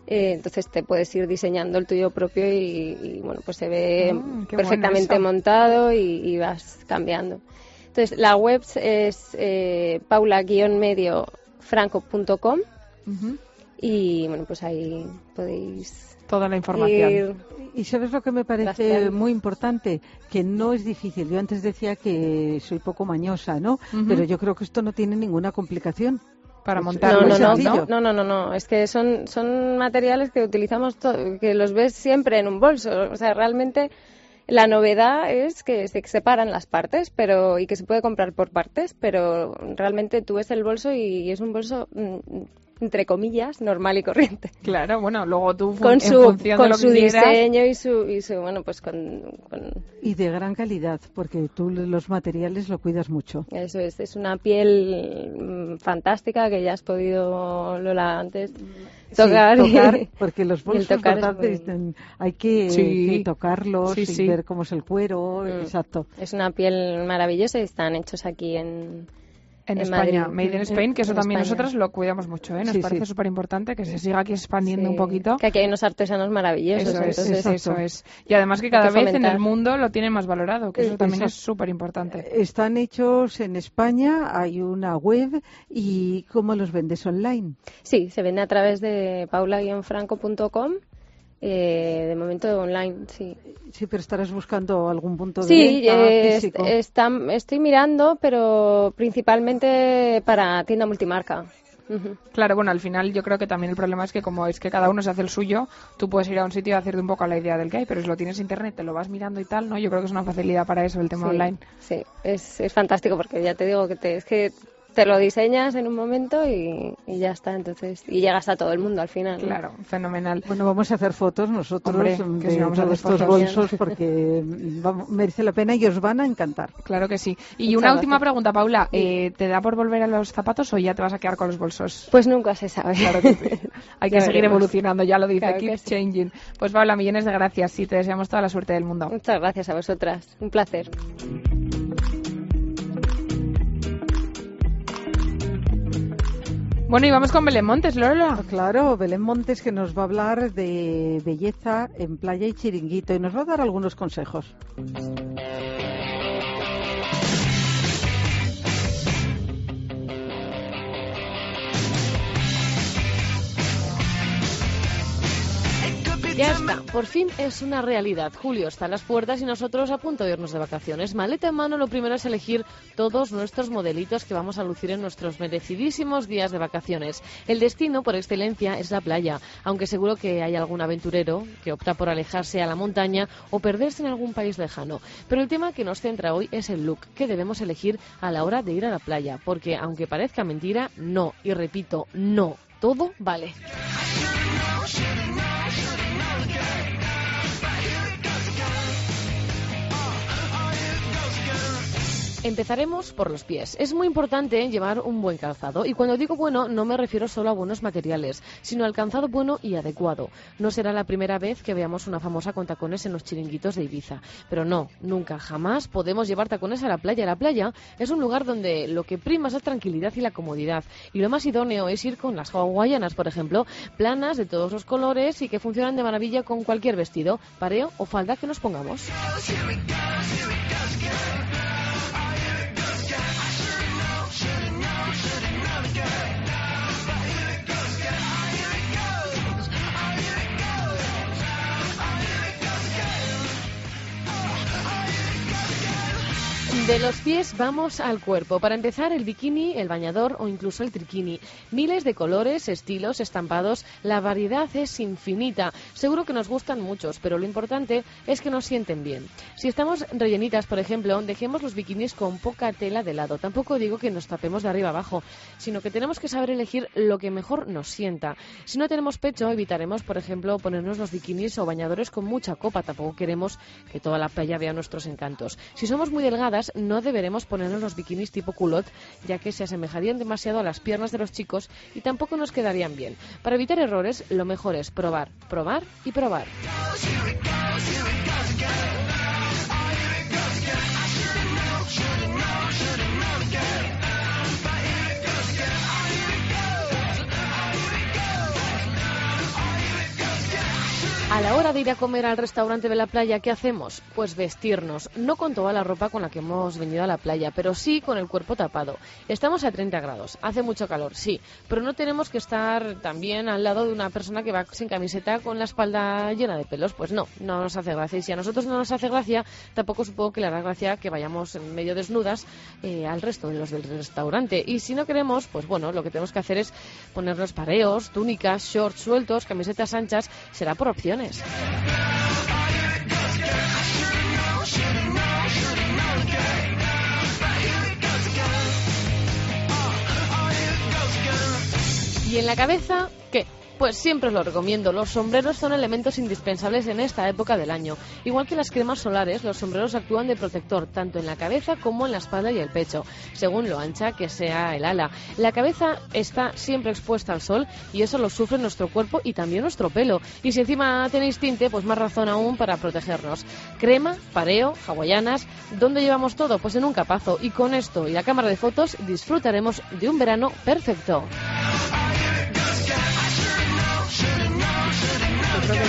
eh, entonces te puedes ir diseñando el tuyo propio y, y, bueno pues se ve Ah, perfectamente bueno montado y, y vas cambiando entonces la web es eh, paula-medio-franco.com Ujú. y bueno, pues ahí podéis Toda la información. ir. Y sabes lo que me parece muy importante, que no es difícil. Yo antes decía que soy poco mañosa, ¿no? Pero yo creo que esto no tiene ninguna complicación. Para montar No, no, no, no, no, no, no, es que son, son materiales que utilizamos, que los ves siempre en un bolso. O sea, realmente la novedad es que se separan las partes pero y que se puede comprar por partes, pero realmente tú ves el bolso y es un bolso, mm, entre comillas, normal y corriente. Claro, bueno, luego tú Con en su, función de con lo su que quieras, diseño y su, y su, bueno, pues con, con Y de gran calidad, porque tú los materiales lo cuidas mucho. Eso es, es una piel mm, fantástica que ya has podido, Lola, antes tocar. Sí, tocar, porque los bolsos, tocar muy- hay que, Sí. que tocarlos Sí, y sí. ver cómo es el cuero, Mm. exacto. Es una piel maravillosa y están hechos aquí en, en, en España, Madrid. Made in Spain, que eso En también España. nosotros lo cuidamos mucho, ¿eh? Nos Sí, parece sí. súper importante que se siga aquí expandiendo Sí, un poquito. Que aquí hay unos artesanos maravillosos. Eso es, entonces, eso es. Y además que cada que vez en el mundo lo tienen más valorado, que eso Eh, también es súper importante. Están hechos en España, hay una web y ¿cómo los vendes online? Sí, se vende a través de paula-franco.com Eh, de momento online, sí. Sí, pero estarás buscando algún punto de Sí, venta eh, físico. est- estoy mirando, pero principalmente para tienda multimarca. Claro, bueno, al final yo creo que también el problema es que como es que cada uno se hace el suyo, tú puedes ir a un sitio y hacerte un poco la idea del que hay, pero si lo tienes en internet, te lo vas mirando y tal, ¿no? Yo creo que es una facilidad para eso el tema Sí, online. Sí, es, es fantástico porque ya te digo que te, es que te lo diseñas en un momento y, y ya está, entonces y llegas a todo el mundo al final. ¿no? Claro, fenomenal. Bueno, vamos a hacer fotos nosotros Hombre, que de vamos a todos estos bolsos porque vamos- merece la pena y os van a encantar. Claro que sí. Y Muchas una última gracias. pregunta, Paula. eh, ¿Te da por volver a los zapatos o ya te vas a quedar con los bolsos? Pues nunca se sabe. Claro que sí. Hay que Ya seguir veremos. evolucionando, ya lo dice, Claro keep sí. changing. Pues Paula, millones de gracias y te deseamos toda la suerte del mundo. Muchas gracias a vosotras. Un placer. Bueno, y vamos con Belén Montes, Lola. Claro, Belén Montes que nos va a hablar de belleza en playa y chiringuito y nos va a dar algunos consejos. Ya está, por fin es una realidad. Julio está a las puertas y nosotros a punto de irnos de vacaciones. Maleta en mano, lo primero es elegir todos nuestros modelitos que vamos a lucir en nuestros merecidísimos días de vacaciones. El destino por excelencia es la playa, aunque seguro que hay algún aventurero que opta por alejarse a la montaña o perderse en algún país lejano. Pero el tema que nos centra hoy es el look que debemos elegir a la hora de ir a la playa, porque aunque parezca mentira, no, y repito, no, todo vale. Empezaremos por los pies. Es muy importante llevar un buen calzado y cuando digo bueno no me refiero solo a buenos materiales, sino al calzado bueno y adecuado. No será la primera vez que veamos una famosa con tacones en los chiringuitos de Ibiza, pero no, nunca, jamás podemos llevar tacones a la playa. La playa es un lugar donde lo que prima es la tranquilidad y la comodidad y lo más idóneo es ir con las hawaianas, por ejemplo, planas de todos los colores y que funcionan de maravilla con cualquier vestido, pareo o falda que nos pongamos. De los pies vamos al cuerpo. Para empezar, el bikini, el bañador o incluso el triquini. Miles de colores, estilos, estampados. La variedad es infinita. Seguro que nos gustan muchos, pero lo importante es que nos sienten bien. Si estamos rellenitas, por ejemplo, dejemos los bikinis con poca tela de lado. Tampoco digo que nos tapemos de arriba abajo, sino que tenemos que saber elegir lo que mejor nos sienta. Si no tenemos pecho, evitaremos, por ejemplo, ponernos los bikinis o bañadores con mucha copa. Tampoco queremos que toda la playa vea nuestros encantos. Si somos muy delgadas, no deberemos ponernos los bikinis tipo culot, ya que se asemejarían demasiado a las piernas de los chicos y tampoco nos quedarían bien. Para evitar errores, lo mejor es probar, probar y probar. A la hora de ir a comer al restaurante de la playa, ¿qué hacemos? Pues vestirnos, no con toda la ropa con la que hemos venido a la playa, pero sí con el cuerpo tapado. Estamos a 30 grados, hace mucho calor, sí, pero no tenemos que estar también al lado de una persona que va sin camiseta con la espalda llena de pelos, pues no, no nos hace gracia. Y si a nosotros no nos hace gracia, tampoco supongo que le hará gracia que vayamos medio desnudas eh, al resto de los del restaurante. Y si no queremos, pues bueno, lo que tenemos que hacer es ponernos pareos, túnicas, shorts sueltos, camisetas anchas, será por opciones. ¿Y en la cabeza qué? Pues siempre os lo recomiendo. Los sombreros son elementos indispensables en esta época del año. Igual que las cremas solares, los sombreros actúan de protector tanto en la cabeza como en la espalda y el pecho, según lo ancha que sea el ala. La cabeza está siempre expuesta al sol y eso lo sufre nuestro cuerpo y también nuestro pelo. Y si encima tenéis tinte, pues más razón aún para protegernos. Crema, pareo, hawaianas. ¿Dónde llevamos todo? Pues en un capazo. Y con esto y la cámara de fotos disfrutaremos de un verano perfecto. Pues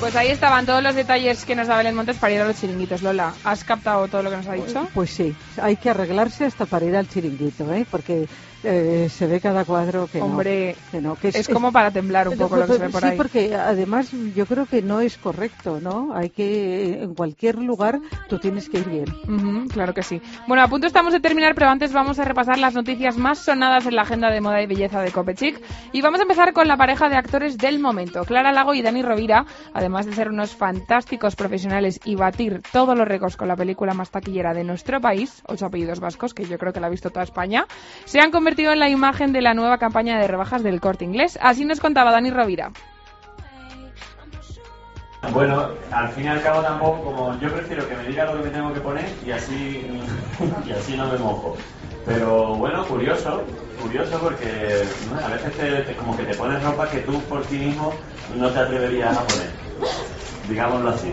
Pues ahí estaban todos los detalles que nos da Belén Montes para ir a los chiringuitos. Lola, ¿has captado todo lo que nos ha dicho? Pues sí, hay que arreglarse hasta para ir al chiringuito, ¿eh? porque eh, se ve cada cuadro que Hombre, no. Que no que es, como para temblar un poco lo que se ve por sí, ahí. porque además yo creo que no es correcto, ¿no? Hay que, en cualquier lugar, tú tienes que ir bien. Claro que sí. Bueno, a punto estamos de terminar, pero antes vamos a repasar las noticias más sonadas en la agenda de moda y belleza de Copechic. Y vamos a empezar con la pareja de actores del momento, Clara Lago y Dani Rovira, además de ser unos fantásticos profesionales y batir todos los récords con la película más taquillera de nuestro país, ocho apellidos vascos, que yo creo que la ha visto toda España, se han convertido en la imagen de la nueva campaña de rebajas del corte inglés. Así nos contaba Dani Rovira. Bueno, al fin y al cabo tampoco, como yo prefiero que me diga lo que me tengo que poner y así, y así no me mojo. Pero bueno, curioso, curioso porque ¿no? a veces te- te- como que te pones ropa que tú por ti mismo no te atreverías a poner, digámoslo así.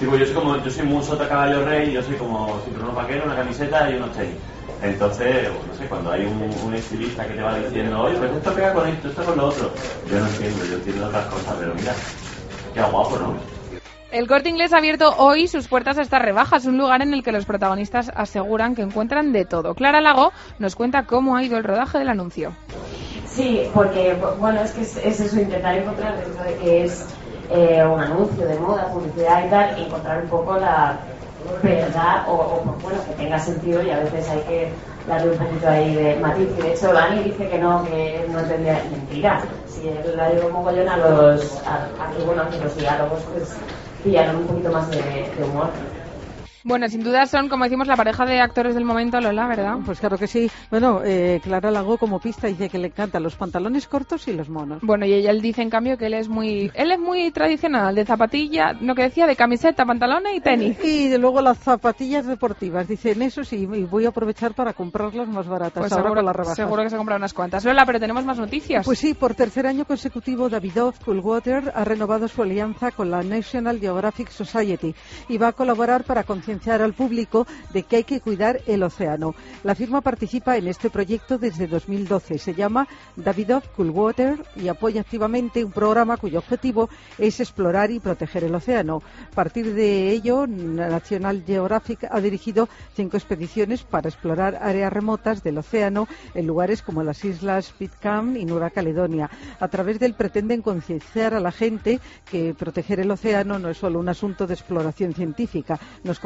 Digo, yo soy como, yo soy muy sota caballo rey, yo soy como cinturón vaquero, una camiseta y unos tenis. Entonces, no sé, cuando hay un, un estilista que te va diciendo, oye, pues esto pega con esto, esto con lo otro, yo no entiendo, yo entiendo otras cosas, pero mira, qué guapo, ¿no? El Corte Inglés ha abierto hoy sus puertas a estas rebajas, un lugar en el que los protagonistas aseguran que encuentran de todo. Clara Lago nos cuenta cómo ha ido el rodaje del anuncio. Sí, porque bueno, es que es, es eso, intentar encontrar dentro de que es eh, un anuncio de moda, publicidad y tal, encontrar un poco la verdad o, bueno, que tenga sentido y a veces hay que darle un poquito ahí de matiz. Y de hecho Dani dice que no, que no entendía mentira. Si él la dio mogollón a los, a, a bueno, a los diálogos pues pillaron un poquito más de humor. Bueno, sin duda son, como decimos, la pareja de actores del momento, Lola, ¿verdad? Pues claro que sí. Bueno, eh, Clara Lago como pista dice que le encantan los pantalones cortos y los monos. Bueno, y ella dice en cambio que él es muy él es muy tradicional, de zapatilla, lo que decía, de camiseta, pantalones y tenis. Y de luego las zapatillas deportivas, dicen eso sí, y voy a aprovechar para comprarlas más baratas Pues ahora seguro, con las rebajas. seguro que se compra unas cuantas. Lola, pero tenemos más noticias. Pues sí, por tercer año consecutivo, Davidoff Coolwater ha renovado su alianza con la National Geographic Society y va a colaborar para concienciar al público de que hay que cuidar el océano. La firma participa en este proyecto desde 2012. Se llama Davidoff Coolwater y apoya activamente un programa cuyo objetivo es explorar y proteger el océano. A partir de ello, National Geographic ha dirigido cinco expediciones para explorar áreas remotas del océano en lugares como las islas Pitcairn y Nueva Caledonia. A través de él pretenden concienciar a la gente que proteger el océano no es solo un asunto de exploración científica, nos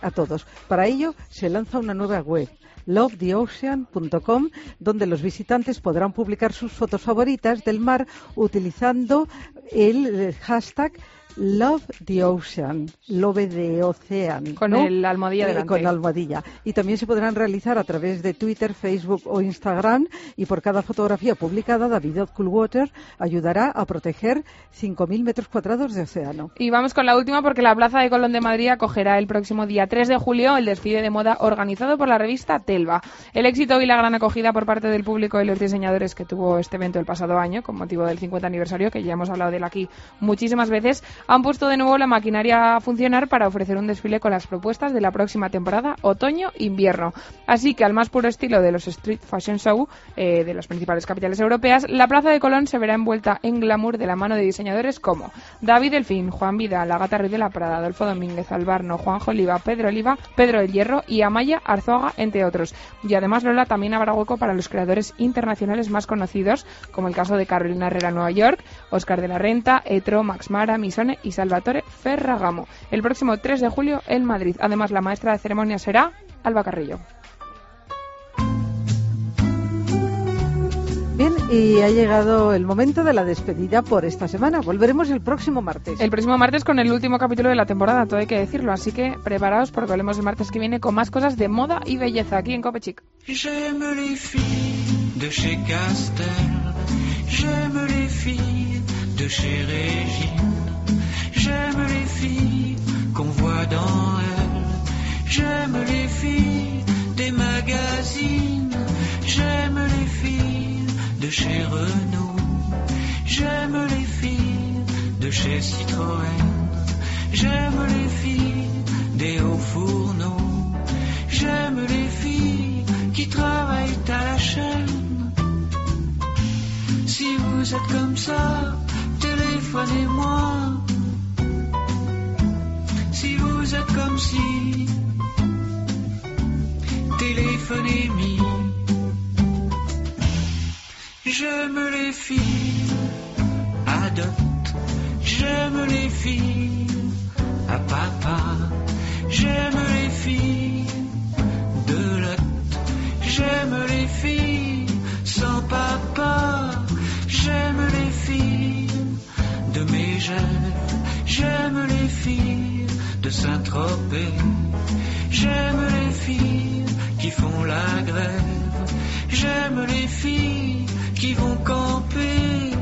a todos. Para ello se lanza una nueva web lovetheocean.com, donde los visitantes podrán publicar sus fotos favoritas del mar utilizando el eh, hashtag Love the Ocean, Love the Ocean. Con ¿no? el almohadilla Eh, delante. Con la almohadilla. Y también se podrán realizar a través de Twitter, Facebook o Instagram. Y por cada fotografía publicada, David Coolwater ayudará a proteger 5.000 metros cuadrados de océano. Y vamos con la última porque la Plaza de Colón de Madrid acogerá el próximo día 3 de julio el desfile de moda organizado por la revista Telva. El éxito y la gran acogida por parte del público y los diseñadores que tuvo este evento el pasado año con motivo del 50 aniversario, que ya hemos hablado de él aquí muchísimas veces, han puesto de nuevo la maquinaria a funcionar para ofrecer un desfile con las propuestas de la próxima temporada otoño-invierno. Así que al más puro estilo de los Street Fashion Show eh, de las principales capitales europeas, la Plaza de Colón se verá envuelta en glamour de la mano de diseñadores como David Delfín, Juan Vidal, Agata Ruiz de la Prada, Adolfo Domínguez, Albarno, Juanjo Oliva, Pedro Oliva, Pedro del Hierro y Amaya Arzuaga, entre otros. Y además, Lola, también habrá hueco para los creadores internacionales más conocidos, como el caso de Carolina Herrera Nueva York, Oscar de la Renta, Etro, Max Mara, Y Salvatore Ferragamo. El próximo 3 de julio en Madrid. Además, la maestra de ceremonia será Alba Carrillo. Bien, y ha llegado el momento de la despedida por esta semana. Volveremos el próximo martes. El próximo martes con el último capítulo de la temporada, todo hay que decirlo. Así que preparaos porque volvemos el martes que viene con más cosas de moda y belleza aquí en Copechic. J'aime les filles de chez Castel. J'aime les filles de chez Régine. J'aime les filles qu'on voit dans elle. J'aime les filles des magazines. J'aime les filles de chez Renault. J'aime les filles de chez Citroën. J'aime les filles des hauts fourneaux. J'aime les filles qui travaillent à la chaîne. Si vous êtes comme ça, téléphonez-moi. Comme si mis. J'aime les filles à dot, j'aime les filles à papa, j'aime les filles de lot, j'aime les filles sans papa, j'aime les filles de mes rêves, j'aime les filles j'aime les filles qui font la grève, j'aime les filles qui vont camper.